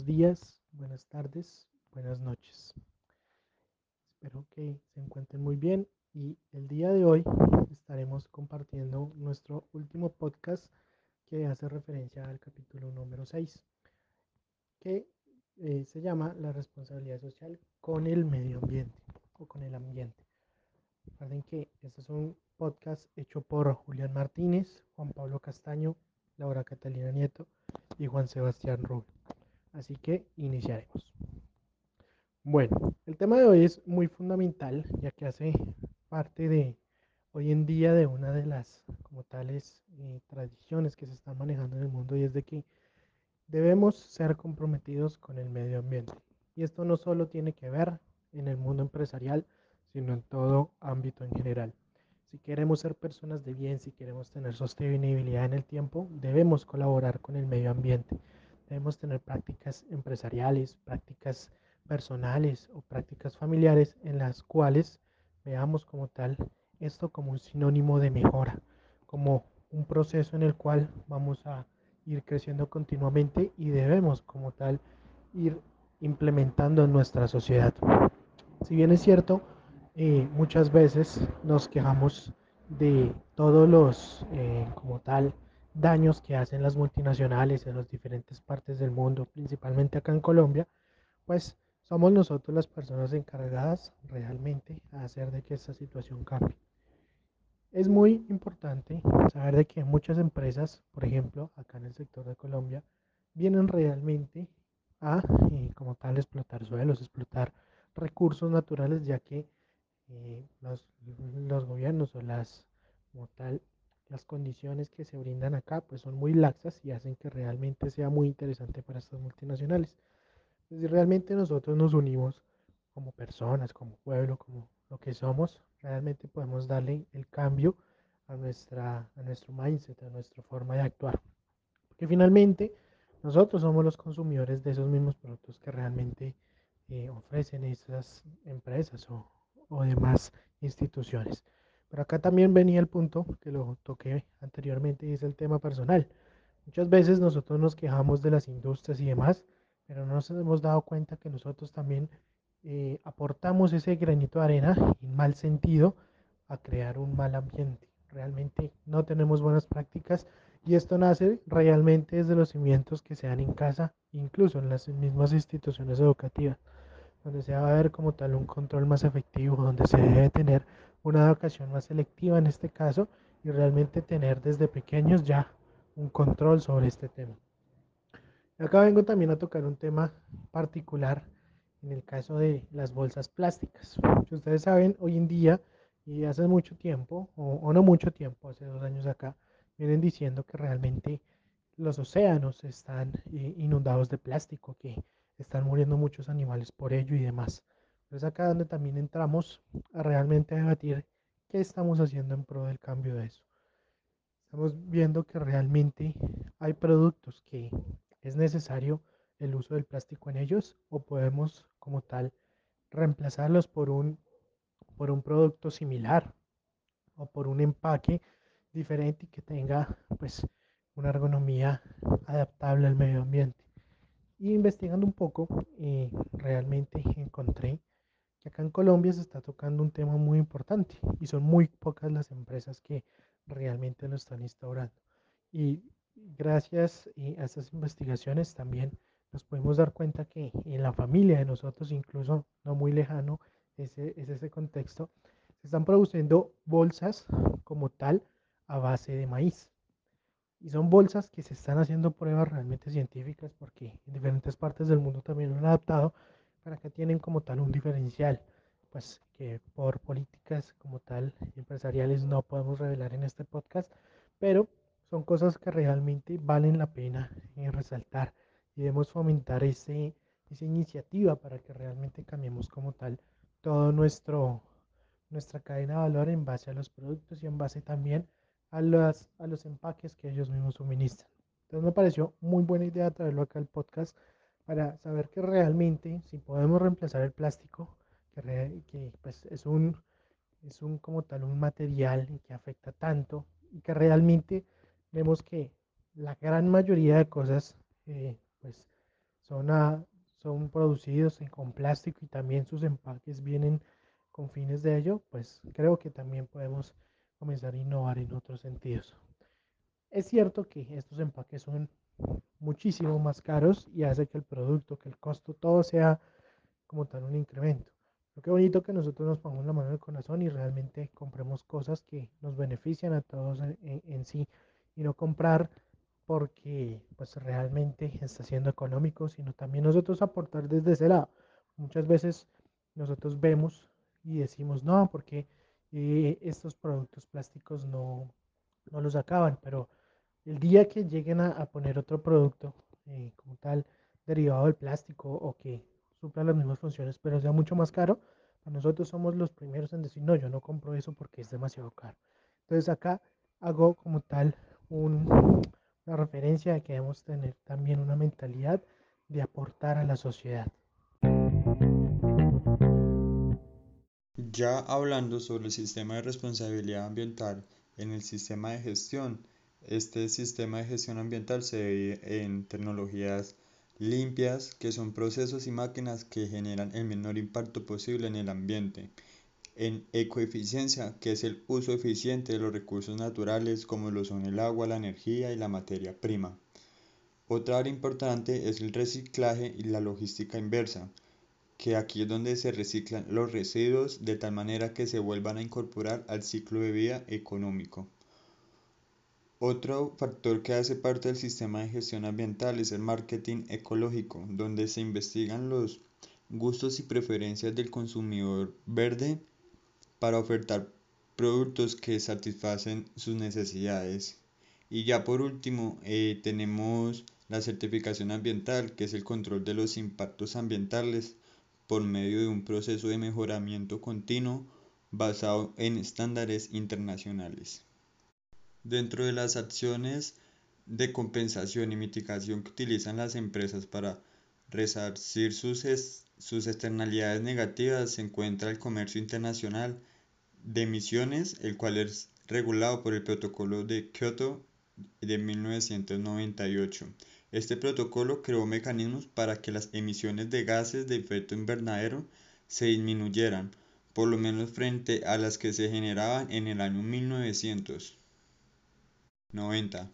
buenos días, buenas tardes, buenas noches. Espero que se encuentren muy bien y el día de hoy estaremos compartiendo nuestro último podcast que hace referencia al capítulo número 6, que eh, se llama La responsabilidad social con el medio ambiente o con el ambiente. Recuerden que este es un podcast hecho por Julián Martínez, Juan Pablo Castaño, Laura Catalina Nieto y Juan Sebastián Rubio. Así que iniciaremos. Bueno, el tema de hoy es muy fundamental ya que hace parte de hoy en día de una de las como tales eh, tradiciones que se están manejando en el mundo y es de que debemos ser comprometidos con el medio ambiente. Y esto no solo tiene que ver en el mundo empresarial, sino en todo ámbito en general. Si queremos ser personas de bien, si queremos tener sostenibilidad en el tiempo, debemos colaborar con el medio ambiente. Debemos tener prácticas empresariales, prácticas personales o prácticas familiares en las cuales veamos como tal esto como un sinónimo de mejora, como un proceso en el cual vamos a ir creciendo continuamente y debemos como tal ir implementando en nuestra sociedad. Si bien es cierto, muchas veces nos quejamos de todos los, eh, como tal, daños que hacen las multinacionales en las diferentes partes del mundo, principalmente acá en Colombia, pues somos nosotros las personas encargadas realmente a hacer de que esta situación cambie. Es muy importante saber de que muchas empresas, por ejemplo, acá en el sector de Colombia, vienen realmente a, eh, como tal, explotar suelos, explotar recursos naturales, ya que eh, los, los, gobiernos o las, condiciones que se brindan acá pues son muy laxas y hacen que realmente sea muy interesante para estas multinacionales. Si realmente nosotros nos unimos como personas, como pueblo, como lo que somos, realmente podemos darle el cambio a, nuestra, a nuestro mindset, a nuestra forma de actuar. Porque finalmente nosotros somos los consumidores de esos mismos productos que realmente eh, ofrecen esas empresas o, o demás instituciones. Pero acá también venía el punto que lo toqué anteriormente y es el tema personal. Muchas veces nosotros nos quejamos de las industrias y demás, pero no nos hemos dado cuenta que nosotros también eh, aportamos ese granito de arena en mal sentido a crear un mal ambiente. Realmente no tenemos buenas prácticas y esto nace realmente desde los cimientos que se dan en casa, incluso en las mismas instituciones educativas donde se va a ver como tal un control más efectivo, donde se debe tener una educación más selectiva en este caso y realmente tener desde pequeños ya un control sobre este tema. Acá vengo también a tocar un tema particular en el caso de las bolsas plásticas. Ustedes saben, hoy en día y hace mucho tiempo, o, no mucho tiempo, hace dos años acá, vienen diciendo que realmente los océanos están eh, inundados de plástico, que están muriendo muchos animales por ello y demás. Es acá donde también entramos a realmente debatir qué estamos haciendo en pro del cambio de eso. Estamos viendo que realmente hay productos que es necesario el uso del plástico en ellos o podemos como tal reemplazarlos por un, por un producto similar o por un empaque diferente y que tenga pues una ergonomía adaptable al medio ambiente. Y investigando un poco, eh, realmente encontré que acá en Colombia se está tocando un tema muy importante y son muy pocas las empresas que realmente lo están instaurando. Y gracias eh, a estas investigaciones también nos podemos dar cuenta que en la familia de nosotros, incluso no muy lejano, ese, es ese contexto, se están produciendo bolsas como tal a base de maíz. Y son bolsas que se están haciendo pruebas realmente científicas porque en diferentes partes del mundo también lo han adaptado para que tienen como tal un diferencial, pues que por políticas como tal empresariales no podemos revelar en este podcast, pero son cosas que realmente valen la pena eh, resaltar y debemos fomentar ese, esa iniciativa para que realmente cambiemos como tal todo nuestro nuestra cadena de valor en base a los productos y en base también a, las, a los empaques que ellos mismos suministran. Entonces me pareció muy buena idea traerlo acá al podcast para saber que realmente si podemos reemplazar el plástico, que, que pues es un, es un como tal un material que afecta tanto y que realmente vemos que la gran mayoría de cosas eh, pues son, a, son producidos con plástico y también sus empaques vienen con fines de ello, pues creo que también podemos comenzar a innovar en otros sentidos. Es cierto que estos empaques son muchísimo más caros y hace que el producto, que el costo, todo sea como tal un incremento. Pero qué bonito que nosotros nos pongamos la mano en el corazón y realmente compremos cosas que nos benefician a todos en, sí y no comprar porque pues realmente está siendo económico, sino también nosotros aportar desde ese lado. Muchas veces nosotros vemos y decimos, no, porque eh, estos productos plásticos no, no los acaban, pero el día que lleguen a, poner otro producto eh, como tal derivado del plástico o que supla las mismas funciones, pero sea mucho más caro, nosotros somos los primeros en decir, no, yo no compro eso porque es demasiado caro. Entonces acá hago como tal un, una referencia de que debemos tener también una mentalidad de aportar a la sociedad. Ya hablando sobre el sistema de responsabilidad ambiental en el sistema de gestión, este sistema de gestión ambiental se ve en tecnologías limpias, que son procesos y máquinas que generan el menor impacto posible en el ambiente. En ecoeficiencia, que es el uso eficiente de los recursos naturales como lo son el agua, la energía y la materia prima. Otra área importante es el reciclaje y la logística inversa, que aquí es donde se reciclan los residuos de tal manera que se vuelvan a incorporar al ciclo de vida económico. Otro factor que hace parte del sistema de gestión ambiental es el marketing ecológico, donde se investigan los gustos y preferencias del consumidor verde para ofertar productos que satisfacen sus necesidades. Y ya por último eh, tenemos la certificación ambiental, que es el control de los impactos ambientales por medio de un proceso de mejoramiento continuo basado en estándares internacionales. Dentro de las acciones de compensación y mitigación que utilizan las empresas para resarcir sus, sus externalidades negativas se encuentra el comercio internacional de emisiones, el cual es regulado por el Protocolo de Kyoto de 1998 este protocolo creó mecanismos para que las emisiones de gases de efecto invernadero se disminuyeran, por lo menos frente a las que se generaban en el año 1990.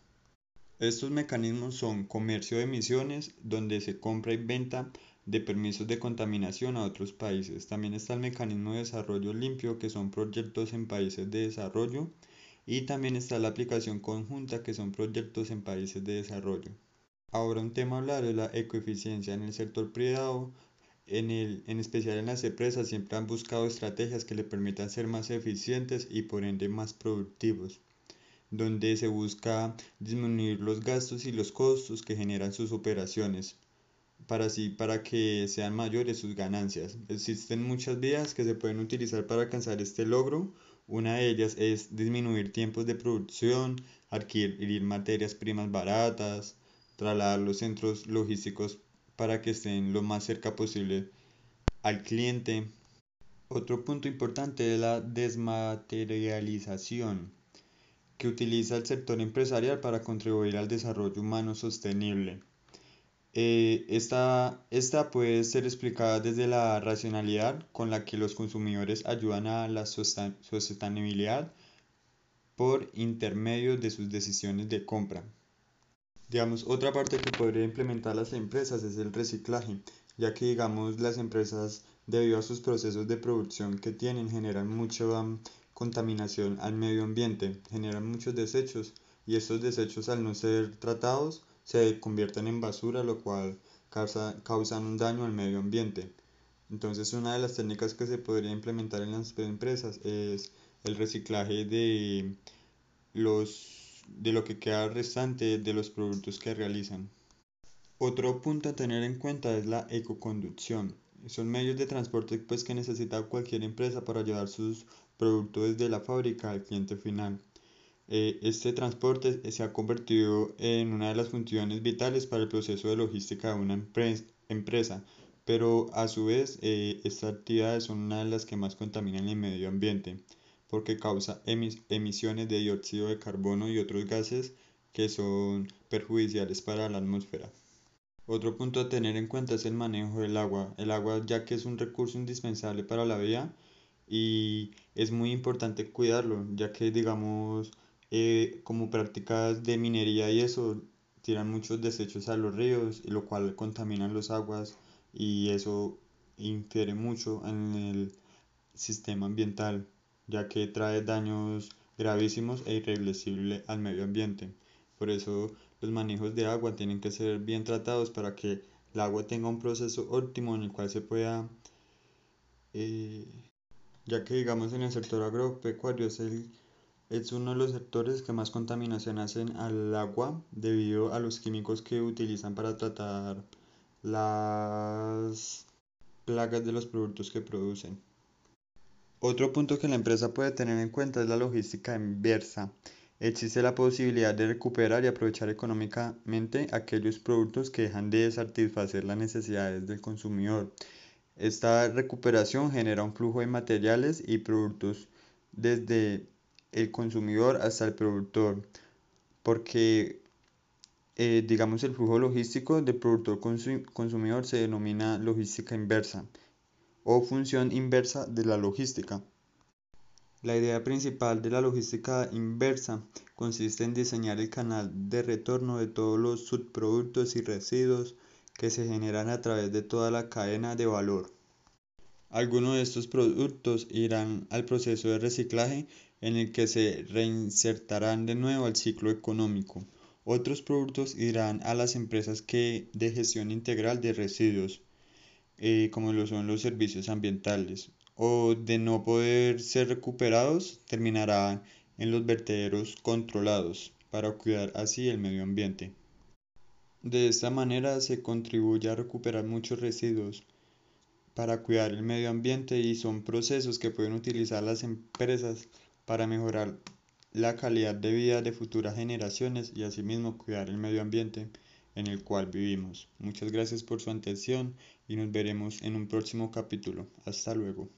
Estos mecanismos son comercio de emisiones, donde se compra y venta de permisos de contaminación a otros países. También está el mecanismo de desarrollo limpio, que son proyectos en países de desarrollo. Y también está la aplicación conjunta, que son proyectos en países de desarrollo. Ahora un tema a hablar es la ecoeficiencia. En el sector privado, en, el, en especial en las empresas, siempre han buscado estrategias que le permitan ser más eficientes y por ende más productivos, donde se busca disminuir los gastos y los costos que generan sus operaciones, para así para que sean mayores sus ganancias. Existen muchas vías que se pueden utilizar para alcanzar este logro. Una de ellas es disminuir tiempos de producción, adquirir materias primas baratas, trasladar los centros logísticos para que estén lo más cerca posible al cliente. Otro punto importante es la desmaterialización que utiliza el sector empresarial para contribuir al desarrollo humano sostenible. Eh, esta, esta puede ser explicada desde la racionalidad con la que los consumidores ayudan a la sostenibilidad por intermedio de sus decisiones de compra. Digamos, otra parte que podría implementar las empresas es el reciclaje, ya que digamos las empresas debido a sus procesos de producción que tienen generan mucha contaminación al medio ambiente, generan muchos desechos y estos desechos al no ser tratados se convierten en basura, lo cual causa, causan un daño al medio ambiente. Entonces una de las técnicas que se podría implementar en las empresas es el reciclaje de los de lo que queda restante de los productos que realizan. Otro punto a tener en cuenta es la ecoconducción. Son medios de transporte pues, que necesita cualquier empresa para llevar sus productos desde la fábrica al cliente final. Eh, este transporte se ha convertido en una de las funciones vitales para el proceso de logística de una empresa, pero a su vez eh, estas actividades son una de las que más contaminan el medio ambiente porque causa emisiones de dióxido de carbono y otros gases que son perjudiciales para la atmósfera. Otro punto a tener en cuenta es el manejo del agua. El agua ya que es un recurso indispensable para la vida y es muy importante cuidarlo, ya que digamos eh, como prácticas de minería y eso tiran muchos desechos a los ríos, lo cual contaminan los aguas y eso infiere mucho en el sistema ambiental, ya que trae daños gravísimos e irreversibles al medio ambiente. Por eso los manejos de agua tienen que ser bien tratados para que el agua tenga un proceso óptimo en el cual se pueda, eh, ya que digamos en el sector agropecuario es, el, es uno de los sectores que más contaminación hacen al agua debido a los químicos que utilizan para tratar las plagas de los productos que producen. Otro punto que la empresa puede tener en cuenta es la logística inversa. Existe la posibilidad de recuperar y aprovechar económicamente aquellos productos que dejan de satisfacer las necesidades del consumidor. Esta recuperación genera un flujo de materiales y productos desde el consumidor hasta el productor, porque eh, digamos el flujo logístico del productor consumidor se denomina logística inversa o función inversa de la logística. La idea principal de la logística inversa consiste en diseñar el canal de retorno de todos los subproductos y residuos que se generan a través de toda la cadena de valor. Algunos de estos productos irán al proceso de reciclaje en el que se reinsertarán de nuevo al ciclo económico. Otros productos irán a las empresas que de gestión integral de residuos eh, como lo son los servicios ambientales, o de no poder ser recuperados, terminarán en los vertederos controlados para cuidar así el medio ambiente. De esta manera se contribuye a recuperar muchos residuos para cuidar el medio ambiente y son procesos que pueden utilizar las empresas para mejorar la calidad de vida de futuras generaciones y asimismo cuidar el medio ambiente en el cual vivimos. Muchas gracias por su atención y nos veremos en un próximo capítulo. Hasta luego.